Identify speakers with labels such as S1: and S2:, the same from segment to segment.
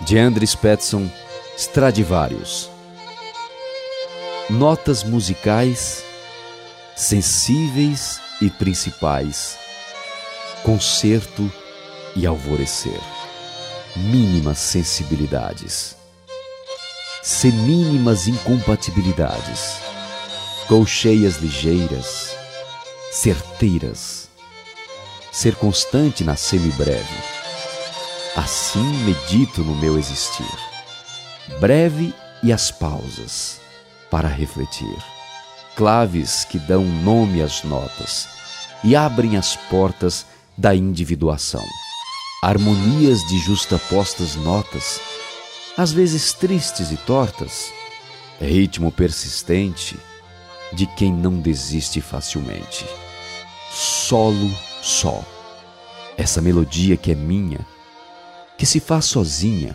S1: de Andres Petson Stradivarius. Notas musicais sensíveis e principais, concerto e alvorecer, mínimas sensibilidades, semínimas incompatibilidades, colcheias ligeiras, certeiras, ser constante na semibreve. Assim medito no meu existir, breve e as pausas para refletir claves que dão nome às notas e abrem as portas da individuação. Harmonias de justapostas notas, às vezes tristes e tortas, ritmo persistente de quem não desiste facilmente. Solo só. Essa melodia que é minha, que se faz sozinha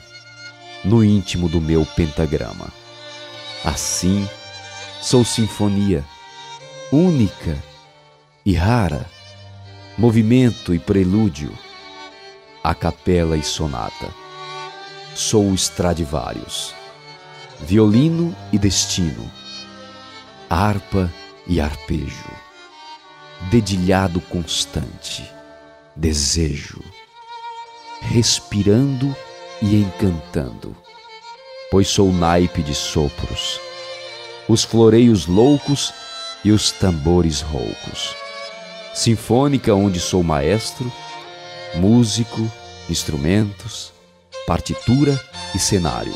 S1: no íntimo do meu pentagrama. Assim, Sou sinfonia, única e rara, movimento e prelúdio, a capela e sonata. Sou Stradivarius, violino e destino, harpa e arpejo, dedilhado constante, desejo, respirando e encantando, pois sou naipe de sopros os floreios loucos e os tambores roucos. Sinfônica onde sou maestro, músico, instrumentos, partitura e cenário,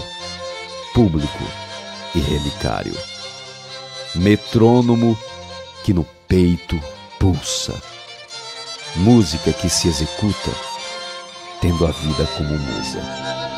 S1: público e relicário. Metrônomo que no peito pulsa. Música que se executa tendo a vida como musa.